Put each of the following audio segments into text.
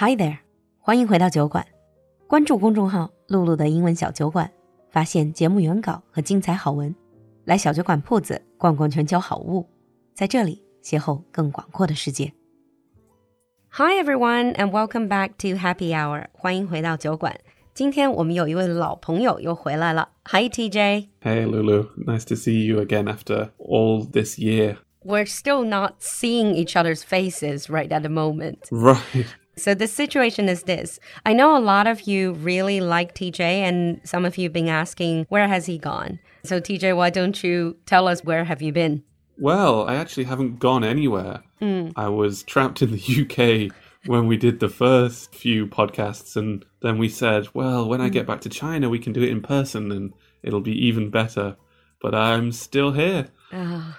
Hi there，欢迎回到酒馆。关注公众号“露露的英文小酒馆”，发现节目原稿和精彩好文。来小酒馆铺子逛逛全球好物，在这里邂逅更广阔的世界。Hi everyone and welcome back to Happy Hour，欢迎回到酒馆。今天我们有一位老朋友又回来了。Hi TJ。 Hey Lulu, nice to see you again after all this year. We're still not seeing each other's faces right at the moment. Right. So the situation is this. I know a lot of you really like TJ and some of you have been asking, where has he gone? So TJ, why don't you tell us where have you been? Well, I actually haven't gone anywhere. Mm. I was trapped in the UK when we did the first few podcasts and then we said, well, when I hmm. get back to China, we can do it in person and it'll be even better. But I'm still here. Oh.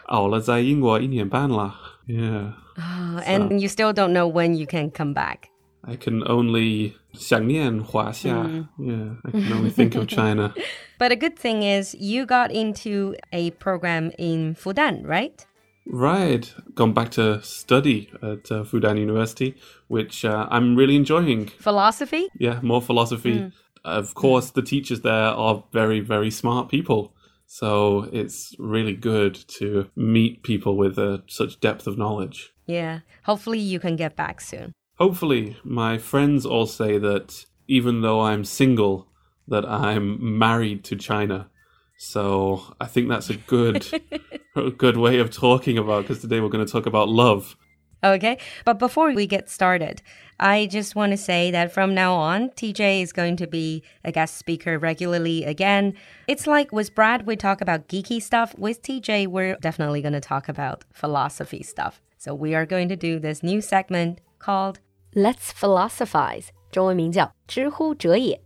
Yeah. Oh, and so. you still don't know when you can come back. I can only 想念华夏. Yeah, I can only think of China. But a good thing is you got into a program in Fudan, right? Right, gone back to study at uh, Fudan University, which uh, I'm really enjoying. Philosophy? Yeah, more philosophy. Of course, the teachers there are very, very smart people. So it's really good to meet people with uh, such depth of knowledge. Yeah. Hopefully you can get back soon. Hopefully, my friends all say that even though I'm single, that I'm married to China. So I think that's a good, a good way of talking about because today we're going to talk about love. Okay. But before we get started, I just want to say that from now on, TJ is going to be a guest speaker regularly again. It's like with Brad, we talk about geeky stuff. With TJ, we're definitely going to talk about philosophy stuff. So we are going to do this new segment called Let's Philosophize. 中文名叫知乎者也.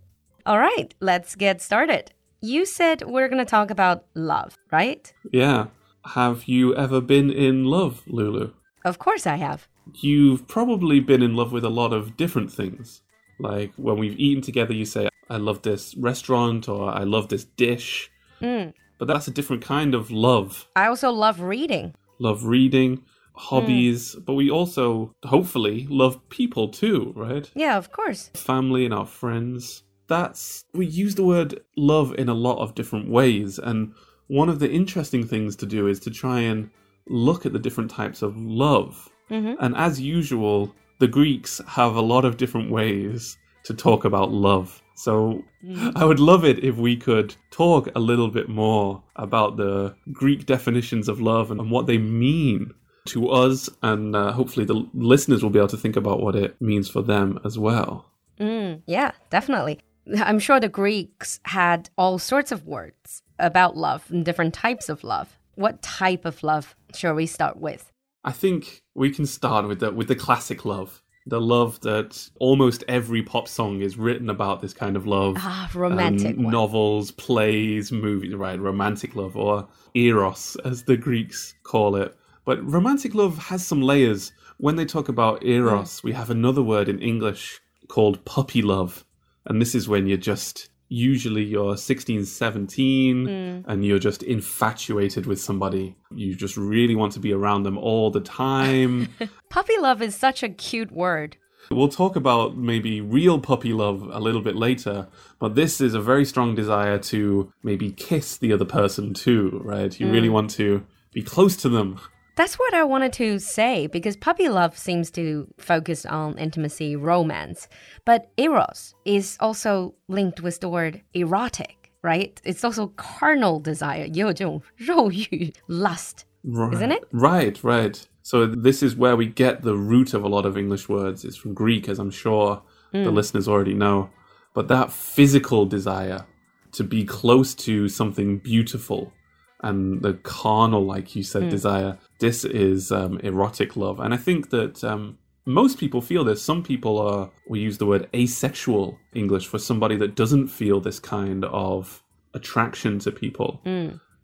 All right, let's get started. You said we're going to talk about love, right? Yeah. Have you ever been in love, Lulu? Of course I have. You've probably been in love with a lot of different things. Like when we've eaten together, you say, I love this restaurant or I love this dish. But that's a different kind of love. I also love reading. Love reading, hobbies, but we also, hopefully, love people too, right? Yeah, of course. family and our friends. That's we use the word love in a lot of different ways, and one of the interesting things to do is to try and look at the different types of love. Mm-hmm. And as usual, the Greeks have a lot of different ways to talk about love. So mm. I would love it if we could talk a little bit more about the Greek definitions of love and what they mean to us, and uh, hopefully the listeners will be able to think about what it means for them as well. Yeah, definitely. I'm sure the Greeks had all sorts of words about love and different types of love. What type of love shall we start with? I think we can start with the with the classic love, the love that almost every pop song is written about. This kind of love, Ah, romantic Um, novels, plays, movies, right? Romantic love or eros, as the Greeks call it. But romantic love has some layers. When they talk about eros, mm. we have another word in English called puppy love, and this is when you're just usually you're 16 17 mm. and you're just infatuated with somebody you just really want to be around them all the time Puppy love is such a cute word. We'll talk about maybe real puppy love a little bit later, but this is a very strong desire to maybe kiss the other person too, right? You really mm. want to be close to them. That's what I wanted to say because puppy love seems to focus on intimacy, romance. But eros is also linked with the word erotic, right? It's also carnal desire, 也有这种肉欲, lust, isn't it? Right, right. So this is where we get the root of a lot of English words. It's from Greek, as I'm sure the listeners already know. But that physical desire to be close to something beautiful and the carnal, like you said, desire, this is um, erotic love. And I think that um, most people feel this. Some people are, we use the word asexual English for somebody that doesn't feel this kind of attraction to people.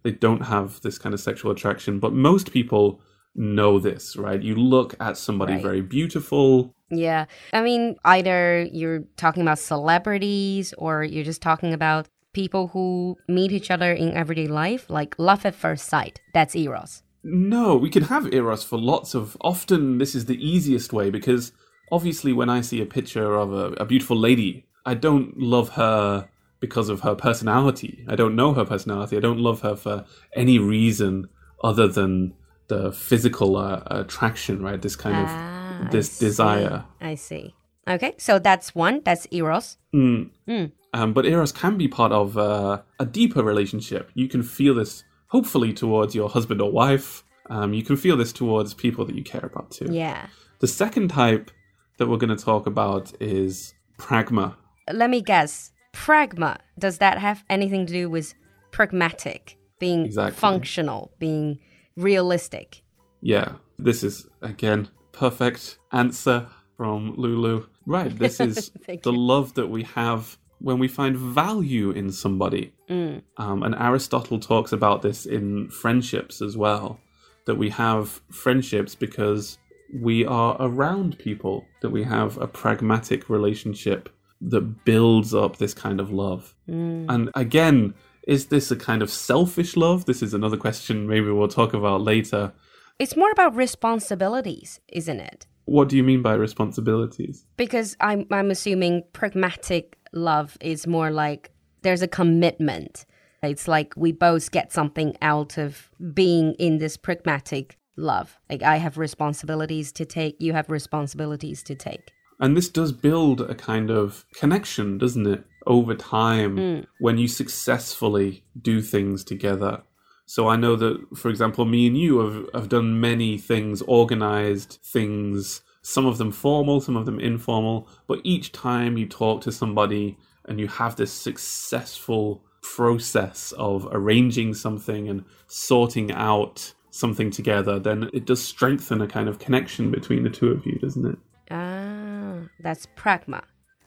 They don't have this kind of sexual attraction. But most people know this, right? You look at somebody Right. very beautiful. Yeah. I mean, either you're talking about celebrities or you're just talking about people who meet each other in everyday life, like love at first sight. That's eros. No, we can have eros for lots of. Often, this is the easiest way because obviously, when I see a picture of a, a beautiful lady, I don't love her because of her personality. I don't know her personality. I don't love her for any reason other than the physical uh, attraction, right? This kind Ah, of this see. desire. I see. Okay, so that's one. That's eros. Mm. Mm. Um, but eros can be part of uh, a deeper relationship. You can feel this, hopefully, towards your husband or wife. Um, you can feel this towards people that you care about too. Yeah. The second type that we're going to talk about is pragma. Let me guess. Pragma. Does that have anything to do with pragmatic, being Exactly. functional, being realistic? Yeah, this is again perfect answer from Lulu. Right, this is the you. love that we have when we find value in somebody. Mm. Um, and Aristotle talks about this in friendships as well. That we have friendships because we are around people, that we have a pragmatic relationship that builds up this kind of love. Mm. And again, is this a kind of selfish love? This is another question maybe we'll talk about later. It's more about responsibilities, isn't it? What do you mean by responsibilities? Because I'm I'm assuming pragmatic love is more like there's a commitment. It's like we both get something out of being in this pragmatic love. Like I have responsibilities to take, you have responsibilities to take. And this does build a kind of connection, doesn't it, over time hmm. when you successfully do things together. So I know that, for example, me and you have, have done many things, organized things, some of them formal, some of them informal, but each time you talk to somebody and you have this successful process of arranging something and sorting out something together, then it does strengthen a kind of connection between the two of you, doesn't it? Ah, that's pragma.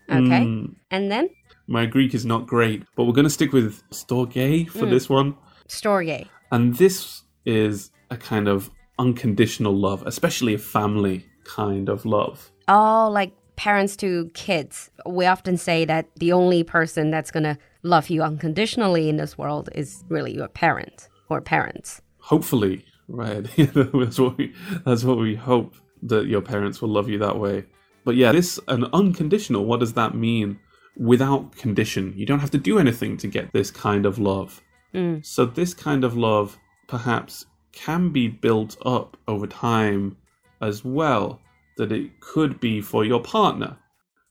Okay. Mm. And then My Greek is not great, but we're going to stick with storge for this one. Storge. And this is a kind of unconditional love, especially a family kind of love. Oh, like parents to kids. We often say that the only person that's going to love you unconditionally in this world is really your parent or parents. Hopefully, right? that's what we that's what we hope that your parents will love you that way. But yeah, this an unconditional. What does that mean? Without condition, you don't have to do anything to get this kind of love. Mm. So this kind of love perhaps can be built up over time as well that it could be for your partner.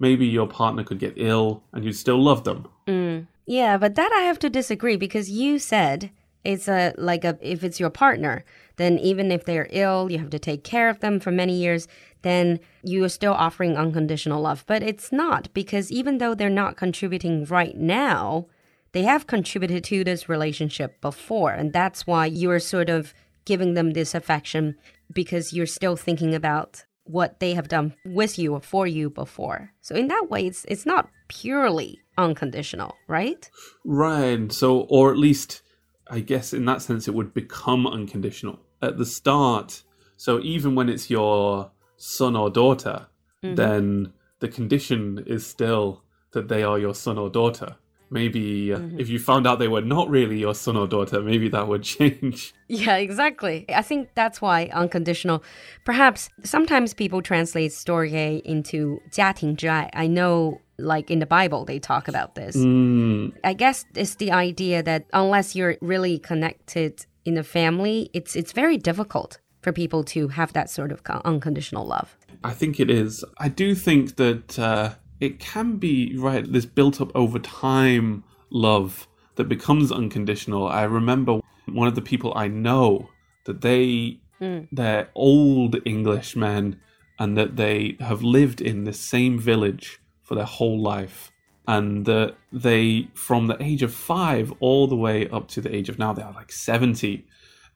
Maybe your partner could get ill and you'd still love them. Mm. Yeah, but that I have to disagree because you said it's a like a if it's your partner, then even if they're ill, you have to take care of them for many years, then you are still offering unconditional love. But it's not because even though they're not contributing right now, they have contributed to this relationship before, and that's why you're sort of giving them this affection because you're still thinking about what they have done with you or for you before. So in that way, it's it's not purely unconditional, right? Right. So, or at least, I guess in that sense, it would become unconditional at the start. So, even when it's your son or daughter, mm-hmm. then the condition is still that they are your son or daughter. Maybe mm-hmm. if you found out they were not really your son or daughter, maybe that would change. Yeah, exactly. I think that's why unconditional. Perhaps sometimes people translate storge into 家庭之爱. I know like in the Bible, they talk about this. Mm. I guess it's the idea that unless you're really connected in a family, it's it's very difficult for people to have that sort of unconditional love. I think it is. I do think that uh, it can be right. This built up over time love that becomes unconditional. I remember one of the people I know that they hmm. they're old English men and that they have lived in the same village for their whole life. And that they, from the age of five all the way up to the age of now, they are like 70,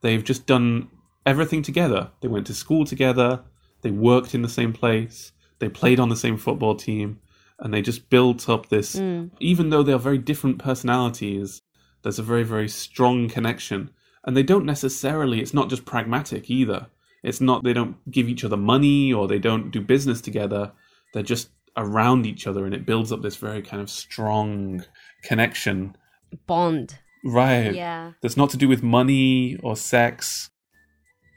they've just done everything together. They went to school together, they worked in the same place, they played on the same football team, and they just built up this. Hmm. Even though they are very different personalities, there's a very, very strong connection. And they don't necessarily, it's not just pragmatic either. It's not, they don't give each other money or they don't do business together. They're just around each other and it builds up this very kind of strong connection. Bond. Right. Yeah. That's not to do with money or sex.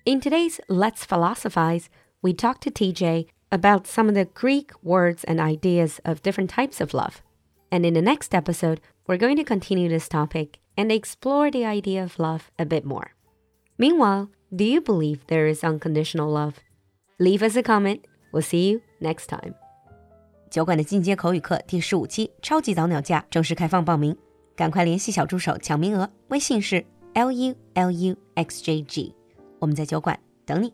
In today's Let's Philosophize, we talk to TJ about some of the Greek words and ideas of different types of love. And in the next episode, we're going to continue this topic and explore the idea of love a bit more. Meanwhile, do you believe there is unconditional love? Leave us a comment. We'll see you next time. 酒馆的进阶口语课第十五期超级早鸟价正式开放报名，赶快联系小助手抢名额，微信是 l u l u x j g，我们在酒馆等你。